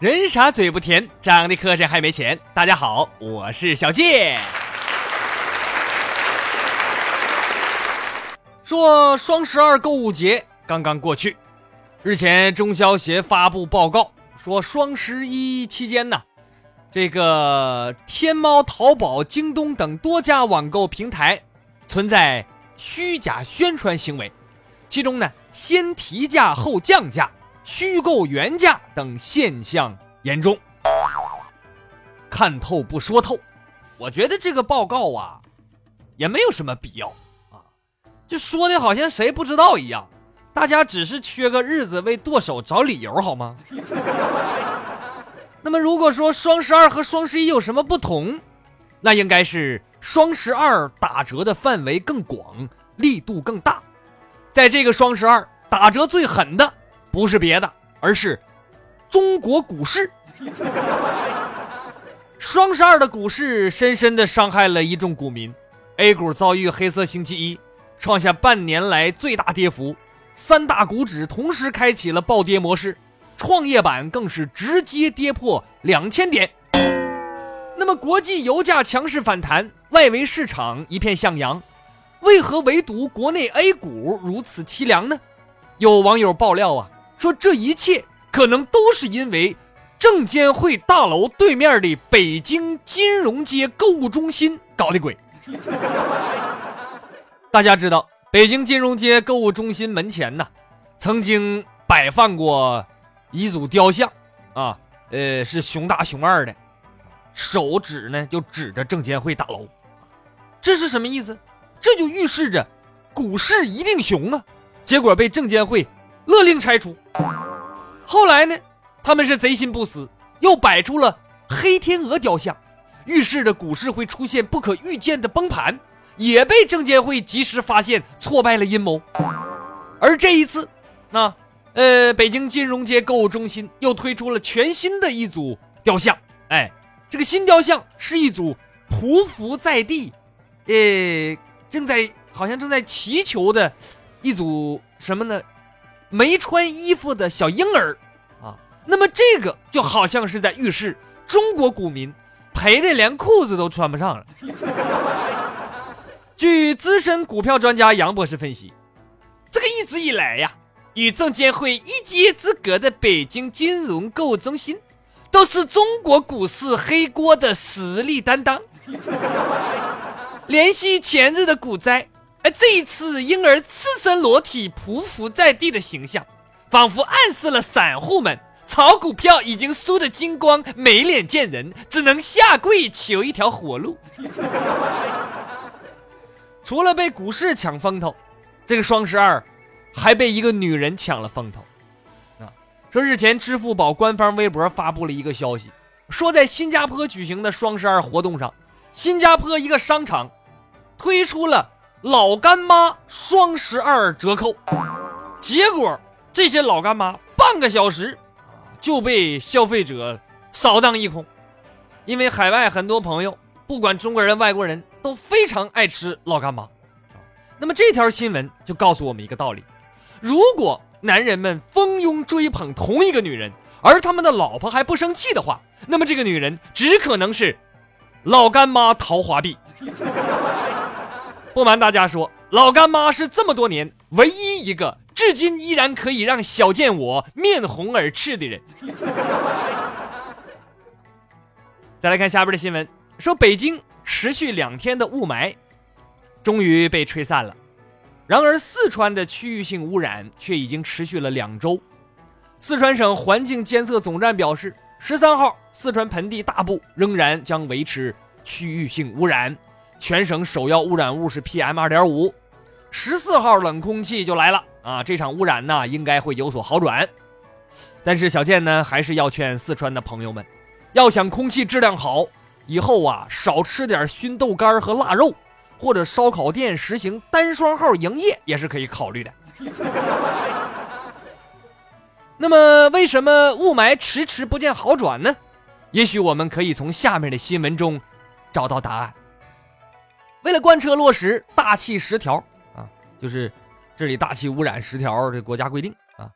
人傻嘴不甜，长得磕碜还没钱。大家好，我是小健。说双十二购物节刚刚过去，日前中消协发布报告说，双十一期间呢，这个天猫、淘宝、京东等多家网购平台存在虚假宣传行为，其中呢，先提价后降价。虚构原价等现象严重，看透不说透，我觉得这个报告啊，也没有什么必要啊，就说的好像谁不知道一样，大家只是缺个日子为剁手找理由好吗？那么如果说双十二和双十一有什么不同，那应该是双十二打折的范围更广，力度更大，在这个双十二打折最狠的。不是别的，而是中国股市。双十二的股市深深的伤害了一众股民，A 股遭遇黑色星期一，创下半年来最大跌幅，三大股指同时开启了暴跌模式，创业板更是直接跌破两千点。那么国际油价强势反弹，外围市场一片向阳，为何唯独国内 A 股如此凄凉呢？有网友爆料啊。说这一切可能都是因为证监会大楼对面的北京金融街购物中心搞的鬼。大家知道，北京金融街购物中心门前呢，曾经摆放过一组雕像，啊，呃，是熊大熊二的，手指呢就指着证监会大楼，这是什么意思？这就预示着股市一定熊啊！结果被证监会。勒令拆除。后来呢，他们是贼心不死，又摆出了黑天鹅雕像，预示着股市会出现不可预见的崩盘，也被证监会及时发现，挫败了阴谋。而这一次，那呃，北京金融街购物中心又推出了全新的一组雕像。哎，这个新雕像是一组匍匐在地，呃，正在好像正在祈求的一组什么呢？没穿衣服的小婴儿，啊，那么这个就好像是在预示中国股民赔的连裤子都穿不上了。据资深股票专家杨博士分析，这个一直以来呀，与证监会一街之隔的北京金融购物中心，都是中国股市黑锅的实力担当。联系前日的股灾。而这一次，婴儿赤身裸体匍匐在地的形象，仿佛暗示了散户们炒股票已经输得精光，没脸见人，只能下跪求一条活路。除了被股市抢风头，这个双十二还被一个女人抢了风头。啊，说日前支付宝官方微博发布了一个消息，说在新加坡举行的双十二活动上，新加坡一个商场推出了。老干妈双十二折扣，结果这些老干妈半个小时就被消费者扫荡一空。因为海外很多朋友，不管中国人、外国人都非常爱吃老干妈。那么这条新闻就告诉我们一个道理：如果男人们蜂拥追捧同一个女人，而他们的老婆还不生气的话，那么这个女人只可能是老干妈桃花碧。不瞒大家说，老干妈是这么多年唯一一个至今依然可以让小贱我面红耳赤的人。再来看下边的新闻，说北京持续两天的雾霾终于被吹散了，然而四川的区域性污染却已经持续了两周。四川省环境监测总站表示，十三号四川盆地大部仍然将维持区域性污染。全省首要污染物是 PM 二点五，十四号冷空气就来了啊！这场污染呢，应该会有所好转。但是小健呢，还是要劝四川的朋友们，要想空气质量好，以后啊，少吃点熏豆干和腊肉，或者烧烤店实行单双号营业也是可以考虑的。那么，为什么雾霾迟迟不见好转呢？也许我们可以从下面的新闻中找到答案。为了贯彻落实大气十条啊，就是治理大气污染十条这国家规定啊。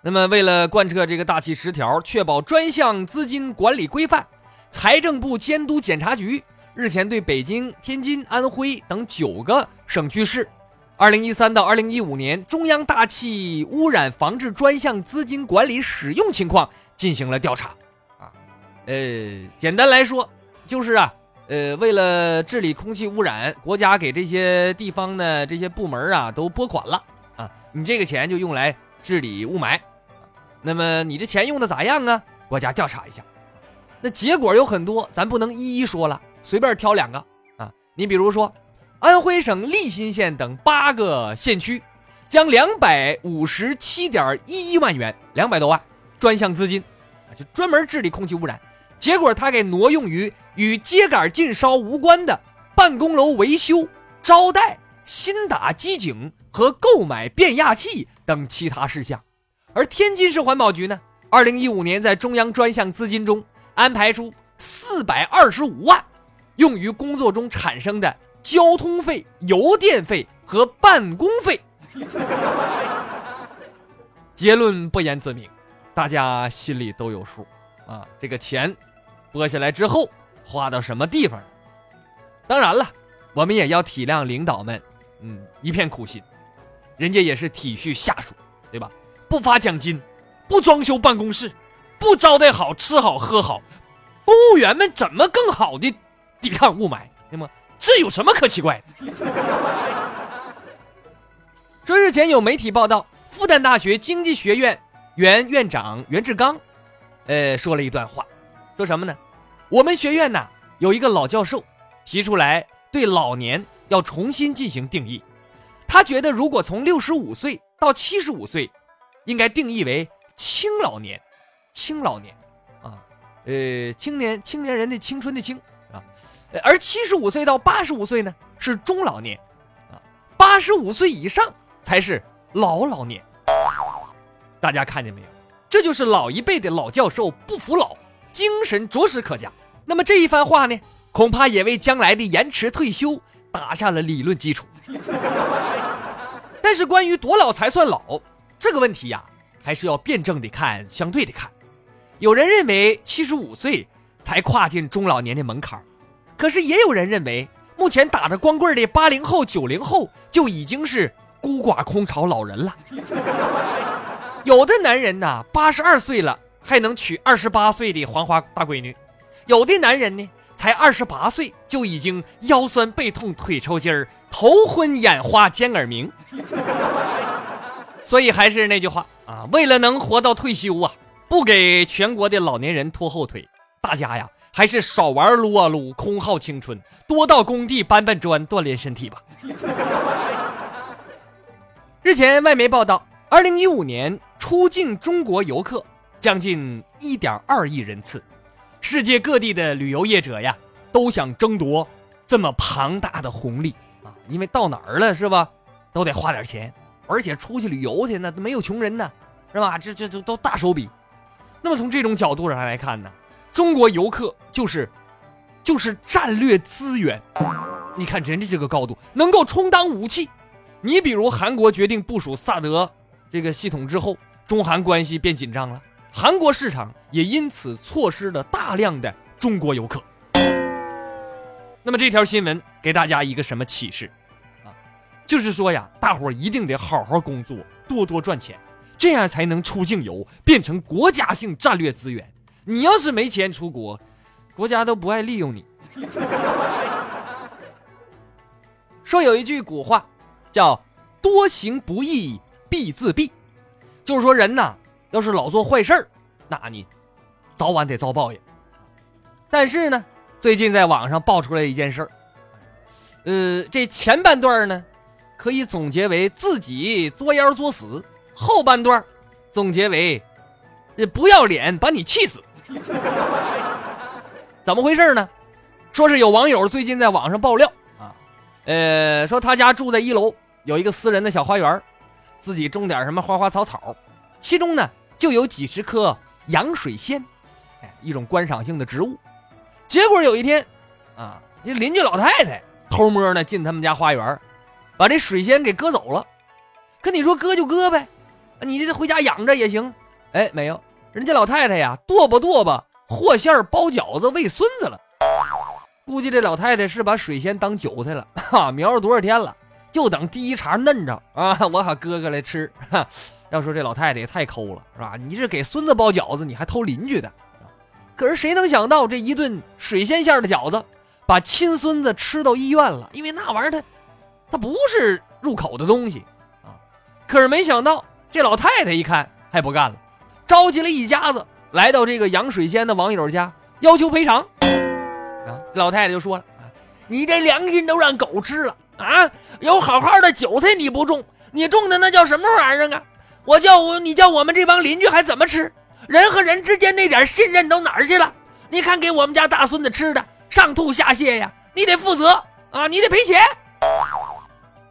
那么，为了贯彻这个大气十条，确保专项资金管理规范，财政部监督检查局日前对北京、天津、安徽等九个省区市。二零一三到二零一五年中央大气污染防治专项资金管理使用情况进行了调查，啊，呃，简单来说就是啊，呃，为了治理空气污染，国家给这些地方呢这些部门啊都拨款了啊，你这个钱就用来治理雾霾，那么你这钱用的咋样啊？国家调查一下，那结果有很多，咱不能一一说了，随便挑两个啊，你比如说。安徽省利辛县等八个县区，将两百五十七点一一万元，两百多万专项资金，啊，就专门治理空气污染。结果他给挪用于与秸秆禁烧无关的办公楼维修、招待、新打机井和购买变压器等其他事项。而天津市环保局呢，二零一五年在中央专项资金中安排出四百二十五万，用于工作中产生的。交通费、油电费和办公费，结论不言自明，大家心里都有数啊。这个钱拨下来之后，花到什么地方？当然了，我们也要体谅领导们，嗯，一片苦心，人家也是体恤下属，对吧？不发奖金，不装修办公室，不招待好吃好喝好，公务员们怎么更好的抵抗雾霾？对吗？这有什么可奇怪的？说日前有媒体报道，复旦大学经济学院原院长袁志刚，呃，说了一段话，说什么呢？我们学院呐有一个老教授提出来对老年要重新进行定义，他觉得如果从六十五岁到七十五岁，应该定义为青老年，青老年，啊，呃，青年青年人的青春的青啊。而七十五岁到八十五岁呢是中老年，啊，八十五岁以上才是老老年。大家看见没有？这就是老一辈的老教授不服老，精神着实可嘉。那么这一番话呢，恐怕也为将来的延迟退休打下了理论基础。但是关于多老才算老这个问题呀，还是要辩证的看，相对的看。有人认为七十五岁才跨进中老年的门槛可是也有人认为，目前打着光棍的八零后、九零后就已经是孤寡空巢老人了。有的男人呐，八十二岁了还能娶二十八岁的黄花大闺女；有的男人呢，才二十八岁就已经腰酸背痛、腿抽筋儿、头昏眼花、尖耳鸣。所以还是那句话啊，为了能活到退休啊，不给全国的老年人拖后腿，大家呀。还是少玩撸啊撸，空耗青春，多到工地搬搬砖，锻炼身体吧。日前，外媒报道，二零一五年出境中国游客将近一点二亿人次，世界各地的旅游业者呀，都想争夺这么庞大的红利啊！因为到哪儿了是吧，都得花点钱，而且出去旅游去那没有穷人呢，是吧？这这这都大手笔。那么从这种角度上来看呢？中国游客就是，就是战略资源。你看人家这个高度，能够充当武器。你比如韩国决定部署萨德这个系统之后，中韩关系变紧张了，韩国市场也因此错失了大量的中国游客。那么这条新闻给大家一个什么启示啊？就是说呀，大伙儿一定得好好工作，多多赚钱，这样才能出境游变成国家性战略资源。你要是没钱出国，国家都不爱利用你。说有一句古话，叫“多行不义必自毙”，就是说人呐，要是老做坏事儿，那你早晚得遭报应。但是呢，最近在网上爆出来一件事儿，呃，这前半段呢，可以总结为自己作妖作死；后半段总结为不要脸把你气死。怎么回事呢？说是有网友最近在网上爆料啊，呃，说他家住在一楼，有一个私人的小花园，自己种点什么花花草草，其中呢就有几十棵洋水仙，哎，一种观赏性的植物。结果有一天，啊，这邻居老太太偷摸呢进他们家花园，把这水仙给割走了。可你说割就割呗，你这回家养着也行。哎，没有，人家老太太呀，剁吧剁吧，和馅儿包饺子喂孙子了。估计这老太太是把水仙当韭菜了，哈，苗了多少天了，就等第一茬嫩着啊，我好哥哥来吃。哈，要说这老太太也太抠了，是吧？你是给孙子包饺子，你还偷邻居的。可是谁能想到，这一顿水仙馅的饺子，把亲孙子吃到医院了？因为那玩意儿它，它不是入口的东西啊。可是没想到，这老太太一看还不干了，召集了一家子来到这个养水仙的网友家，要求赔偿。啊，老太太就说了：“啊，你这良心都让狗吃了啊！有好好的韭菜你不种，你种的那叫什么玩意儿啊？我叫我你叫我们这帮邻居还怎么吃？人和人之间那点信任都哪儿去了？你看给我们家大孙子吃的上吐下泻呀，你得负责啊，你得赔钱。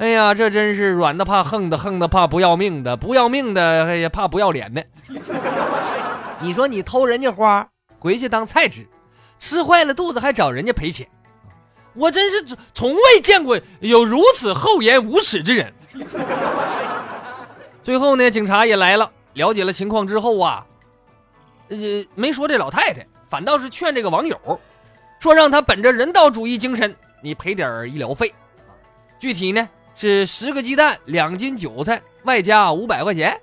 哎呀，这真是软的怕横的，横的怕不要命的，不要命的哎呀怕不要脸的。你说你偷人家花回去当菜吃？”吃坏了肚子还找人家赔钱，我真是从未见过有如此厚颜无耻之人。最后呢，警察也来了，了解了情况之后啊，呃，没说这老太太，反倒是劝这个网友，说让他本着人道主义精神，你赔点医疗费。具体呢是十个鸡蛋、两斤韭菜，外加五百块钱，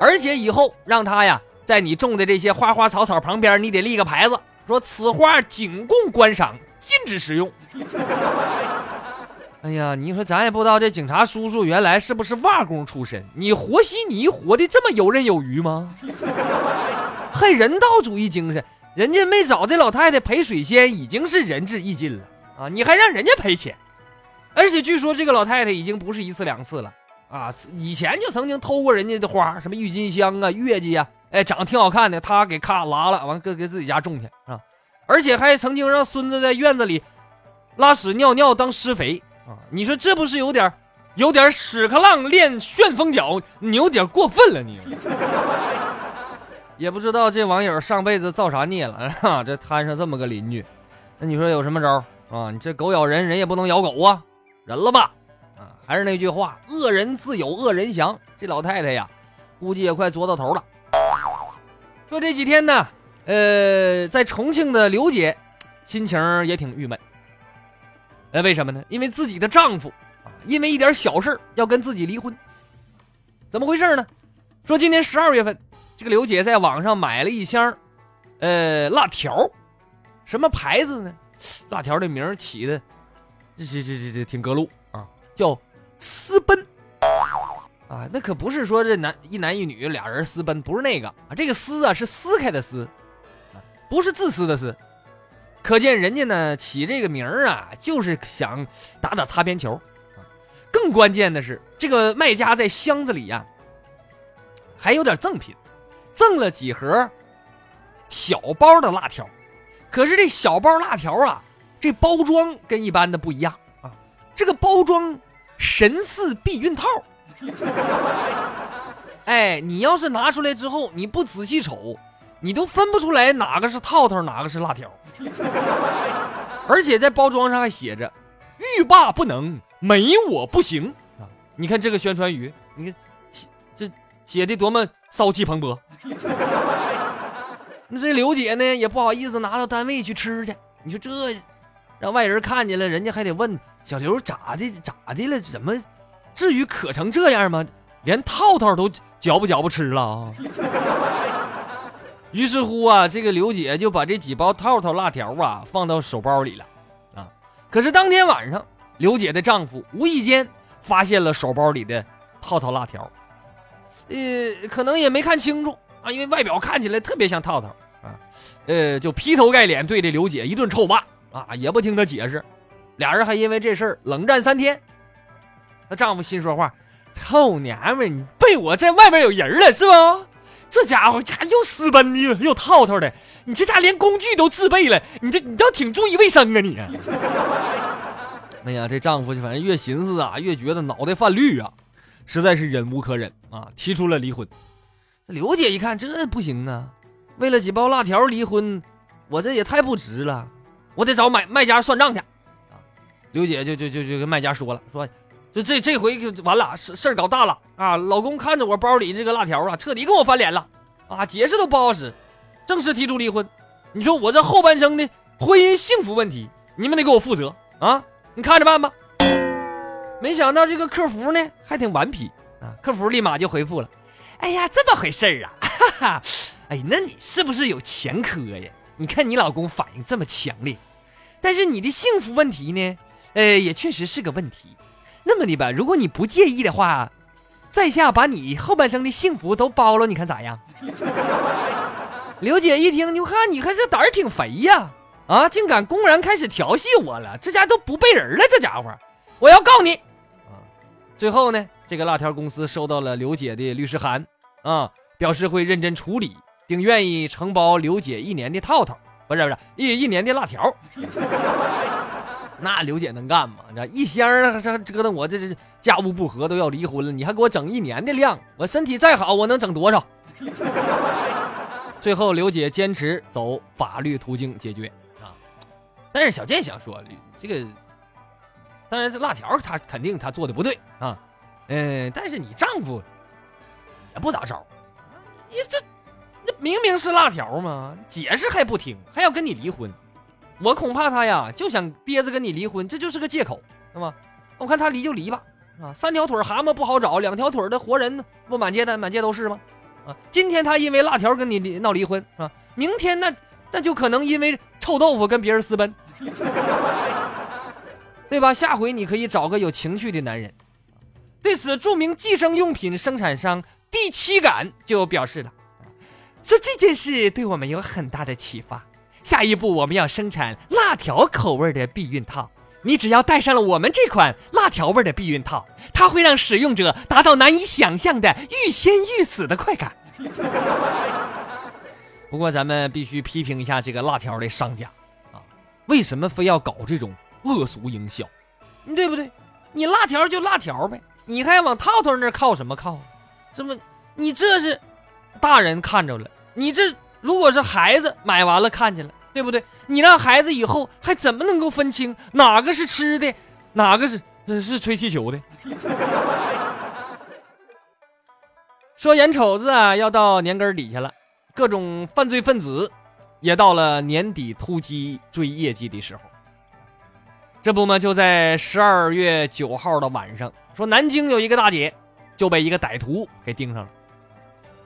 而且以后让他呀，在你种的这些花花草草旁边，你得立个牌子。说此花仅供观赏，禁止食用。哎呀，你说咱也不知道这警察叔叔原来是不是瓦工出身？你和稀泥活的这么游刃有余吗？还人道主义精神，人家没找这老太太赔水仙已经是仁至义尽了啊！你还让人家赔钱，而且据说这个老太太已经不是一次两次了啊！以前就曾经偷过人家的花，什么郁金香啊、月季呀。哎，长得挺好看的，她给咔拉了，完搁给自己家种去啊，而且还曾经让孙子在院子里拉屎尿尿当施肥啊！你说这不是有点有点屎壳郎练旋风脚，你有点过分了你。也不知道这网友上辈子造啥孽了 啊，这摊上这么个邻居，那你说有什么招啊？你这狗咬人，人也不能咬狗啊，人了吧！啊，还是那句话，恶人自有恶人降。这老太太呀，估计也快作到头了。说这几天呢，呃，在重庆的刘姐，心情也挺郁闷。呃，为什么呢？因为自己的丈夫啊，因为一点小事要跟自己离婚。怎么回事呢？说今年十二月份，这个刘姐在网上买了一箱，呃，辣条，什么牌子呢？辣条的名起的，这这这这这挺格路啊，叫私奔。啊，那可不是说这男一男一女俩人私奔，不是那个啊，这个撕啊是撕开的撕，啊，不是自私的私，可见人家呢起这个名儿啊，就是想打打擦边球，啊，更关键的是这个卖家在箱子里呀，还有点赠品，赠了几盒小包的辣条，可是这小包辣条啊，这包装跟一般的不一样啊，这个包装神似避孕套。哎，你要是拿出来之后，你不仔细瞅，你都分不出来哪个是套套，哪个是辣条。而且在包装上还写着“欲罢不能，没我不行”啊！你看这个宣传语，你看这写的多么骚气蓬勃。那这刘姐呢，也不好意思拿到单位去吃去。你说这让外人看见了，人家还得问小刘咋的咋的了？怎么？至于渴成这样吗？连套套都嚼不嚼不吃了啊！于是乎啊，这个刘姐就把这几包套套辣条啊放到手包里了啊。可是当天晚上，刘姐的丈夫无意间发现了手包里的套套辣条，呃，可能也没看清楚啊，因为外表看起来特别像套套啊，呃，就劈头盖脸对着刘姐一顿臭骂啊，也不听她解释，俩人还因为这事儿冷战三天。她丈夫心说话：“臭娘们，你被我在外面有人了是吧？这家伙还又私奔的又套套的，你这家连工具都自备了，你这你倒挺注意卫生啊你！” 哎呀，这丈夫就反正越寻思啊，越觉得脑袋泛绿啊，实在是忍无可忍啊，提出了离婚。刘姐一看这不行啊，为了几包辣条离婚，我这也太不值了，我得找买卖家算账去。啊，刘姐就就就就跟卖家说了，说就这这回就完了，事事儿搞大了啊！老公看着我包里这个辣条啊，彻底跟我翻脸了啊，解释都不好使，正式提出离婚。你说我这后半生的婚姻幸福问题，你们得给我负责啊！你看着办吧。没想到这个客服呢还挺顽皮啊，客服立马就回复了：“哎呀，这么回事儿啊，哈哈，哎，那你是不是有前科呀？你看你老公反应这么强烈，但是你的幸福问题呢，呃，也确实是个问题。那么的吧，如果你不介意的话，在下把你后半生的幸福都包了，你看咋样？” 刘姐一听，你看你还是胆儿挺肥呀，啊，竟敢公然开始调戏我了，这家都不背人了，这家伙，我要告你！啊最后呢，这个辣条公司收到了刘姐的律师函，啊，表示会认真处理，并愿意承包刘姐一年的套套，不是不是一一年的辣条。那刘姐能干吗？这一箱这折腾我，这这家务不和都要离婚了，你还给我整一年的量？我身体再好，我能整多少？最后刘姐坚持走法律途径解决啊，但是小健想说这个。当然，这辣条他肯定他做的不对啊，嗯，但是你丈夫也不咋着，你这那明明是辣条嘛，解释还不听，还要跟你离婚，我恐怕他呀就想憋着跟你离婚，这就是个借口，是吧？我看他离就离吧，啊，三条腿蛤蟆不好找，两条腿的活人不满街的满街都是吗？啊，今天他因为辣条跟你离闹离婚，是吧？明天那那就可能因为臭豆腐跟别人私奔。对吧？下回你可以找个有情趣的男人。对此，著名计生用品生产商第七感就表示了，说这件事对我们有很大的启发。下一步我们要生产辣条口味的避孕套，你只要戴上了我们这款辣条味的避孕套，它会让使用者达到难以想象的欲仙欲死的快感。不过，咱们必须批评一下这个辣条的商家啊，为什么非要搞这种？恶俗营销，对不对？你辣条就辣条呗，你还往套套那靠什么靠？这么，你这是大人看着了，你这如果是孩子买完了看见了，对不对？你让孩子以后还怎么能够分清哪个是吃的，哪个是是吹气球的？说眼瞅子啊，要到年根底下了，各种犯罪分子也到了年底突击追业绩的时候。这不嘛，就在十二月九号的晚上，说南京有一个大姐就被一个歹徒给盯上了。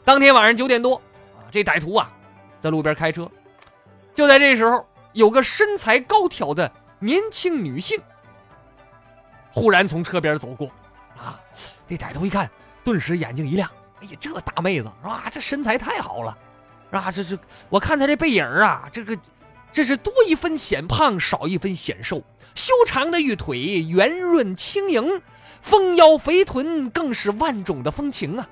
当天晚上九点多啊，这歹徒啊在路边开车，就在这时候，有个身材高挑的年轻女性忽然从车边走过啊。这歹徒一看，顿时眼睛一亮，哎呀，这大妹子啊？这身材太好了，是吧？这这，我看她这背影啊，这个这是多一分显胖，少一分显瘦。修长的玉腿，圆润轻盈，丰腰肥臀，更是万种的风情啊！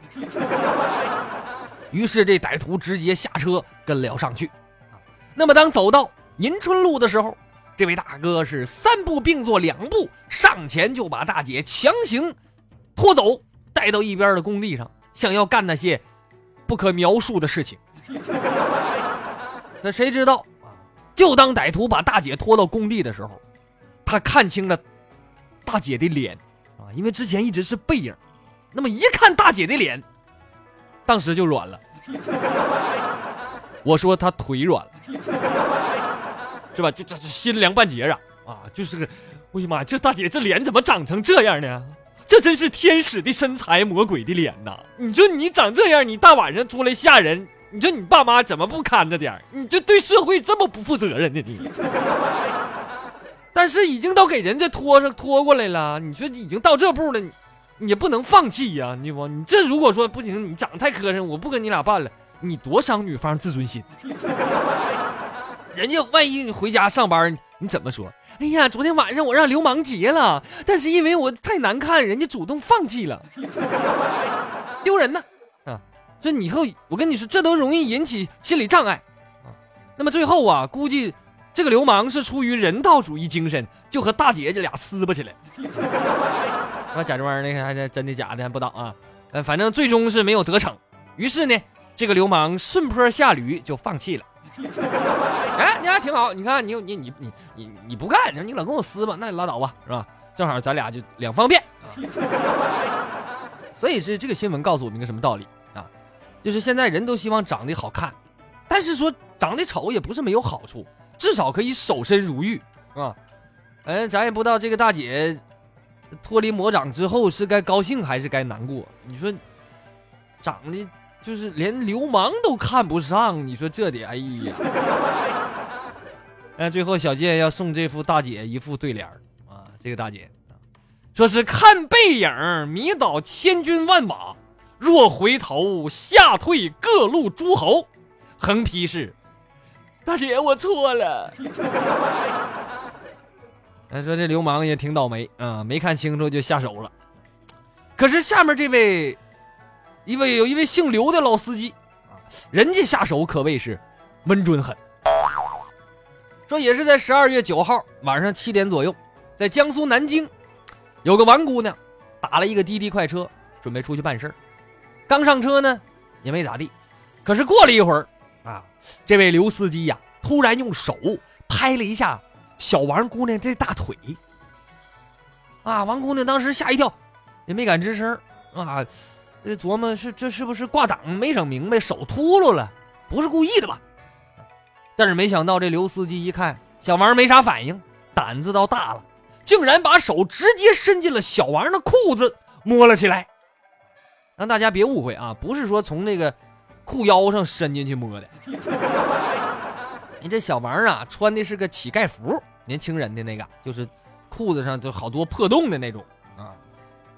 于是这歹徒直接下车跟了上去。啊，那么当走到迎春路的时候，这位大哥是三步并作两步上前就把大姐强行拖走，带到一边的工地上，想要干那些不可描述的事情。那谁知道啊？就当歹徒把大姐拖到工地的时候。他看清了大姐的脸啊，因为之前一直是背影，那么一看大姐的脸，当时就软了。我说她腿软了，是吧？就这这心凉半截啊啊！就是个，哎呀妈，这大姐这脸怎么长成这样呢？这真是天使的身材，魔鬼的脸呐！你说你长这样，你大晚上出来吓人，你说你爸妈怎么不看着点你这对社会这么不负责任呢？你。但是已经都给人家拖上拖过来了，你说已经到这步了，你你不能放弃呀！你我你这如果说不行，你长得太磕碜，我不跟你俩办了，你多伤女方自尊心。人家万一你回家上班，你怎么说？哎呀，昨天晚上我让流氓劫了，但是因为我太难看，人家主动放弃了，丢人呢！啊，所以以后我跟你说，这都容易引起心理障碍啊。那么最后啊，估计。这个流氓是出于人道主义精神，就和大姐姐俩撕巴起来。那假装那个还是真的假的还不懂啊？呃，反正最终是没有得逞。于是呢，这个流氓顺坡下驴就放弃了。哎，你还挺好，你看你你你你你你不干，你老跟我撕吧，那你拉倒吧，是吧？正好咱俩就两方便。所以是这个新闻告诉我们一个什么道理啊？就是现在人都希望长得好看，但是说长得丑也不是没有好处，至少可以守身如玉啊。哎，咱也不知道这个大姐脱离魔掌之后是该高兴还是该难过。你说长得就是连流氓都看不上，你说这得哎呀！哎，最后小健要送这副大姐一副对联啊，这个大姐。说是看背影迷倒千军万马，若回头吓退各路诸侯。横批是：大姐我错了。哎，说这流氓也挺倒霉啊，没看清楚就下手了。可是下面这位，一位有一位姓刘的老司机啊，人家下手可谓是稳准狠。说也是在十二月九号晚上七点左右，在江苏南京。有个王姑娘，打了一个滴滴快车，准备出去办事儿。刚上车呢，也没咋地。可是过了一会儿，啊，这位刘司机呀，突然用手拍了一下小王姑娘这大腿。啊，王姑娘当时吓一跳，也没敢吱声。啊，琢磨是这是不是挂档没整明白，手秃噜了，不是故意的吧？但是没想到这刘司机一看小王没啥反应，胆子倒大了。竟然把手直接伸进了小王的裤子摸了起来，让大家别误会啊，不是说从那个裤腰上伸进去摸的。你这小王啊，穿的是个乞丐服，年轻人的那个，就是裤子上就好多破洞的那种啊。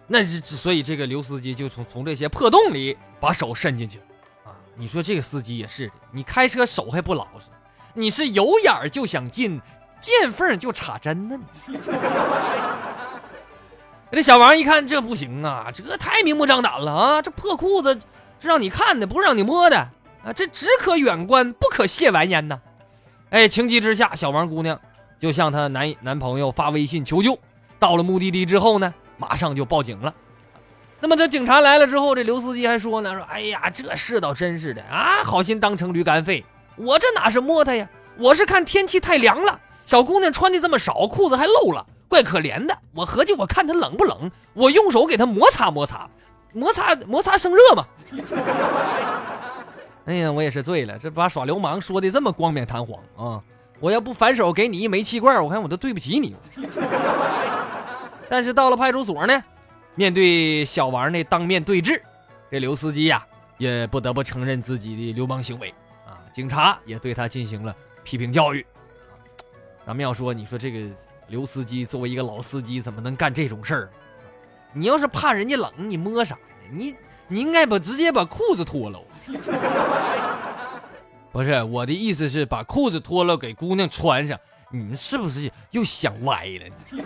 那是所以这个刘司机就从从这些破洞里把手伸进去啊。你说这个司机也是的，你开车手还不老实，你是有眼就想进。见缝就插针呢！你 这小王一看这不行啊，这太明目张胆了啊！这破裤子是让你看的，不是让你摸的啊！这只可远观，不可亵玩焉呐！哎，情急之下，小王姑娘就向她男男朋友发微信求救。到了目的地之后呢，马上就报警了。那么这警察来了之后，这刘司机还说呢：“说哎呀，这世道真是的啊，好心当成驴肝肺，我这哪是摸她呀？我是看天气太凉了。”小姑娘穿的这么少，裤子还漏了，怪可怜的。我合计，我看她冷不冷，我用手给她摩擦摩擦，摩擦摩擦生热嘛。哎呀，我也是醉了，这把耍流氓说的这么冠冕堂皇啊！我要不反手给你一煤气罐，我看我都对不起你。但是到了派出所呢，面对小王那当面对质，这刘司机呀也不得不承认自己的流氓行为啊。警察也对他进行了批评教育。咱们要说，你说这个刘司机作为一个老司机，怎么能干这种事儿？你要是怕人家冷，你摸啥呀？你你应该把直接把裤子脱了。不是我的意思是把裤子脱了给姑娘穿上。你们是不是又想歪了？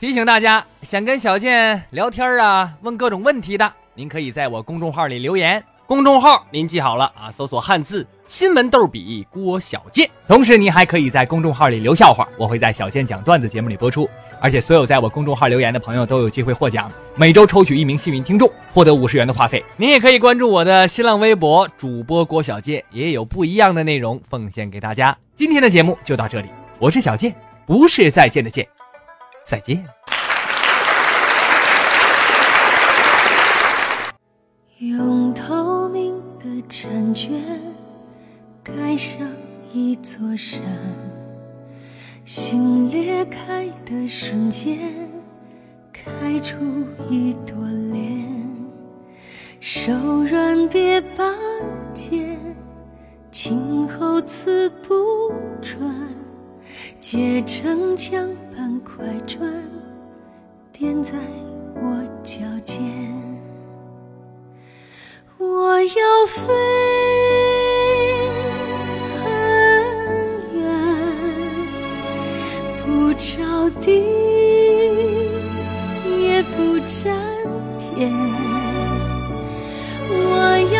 提醒大家，想跟小健聊天啊，问各种问题的，您可以在我公众号里留言。公众号您记好了啊，搜索汉字。新闻逗比郭小贱，同时您还可以在公众号里留笑话，我会在小贱讲段子节目里播出。而且所有在我公众号留言的朋友都有机会获奖，每周抽取一名幸运听众，获得五十元的话费。您也可以关注我的新浪微博主播郭小贱，也有不一样的内容奉献给大家。今天的节目就到这里，我是小贱，不是再见的见，再见。用透明的婵娟。盖上一座山，心裂开的瞬间，开出一朵莲。手软别拔剑，今后此不转，结成江般快转，点在我脚尖。我要飞。着地也不沾天我要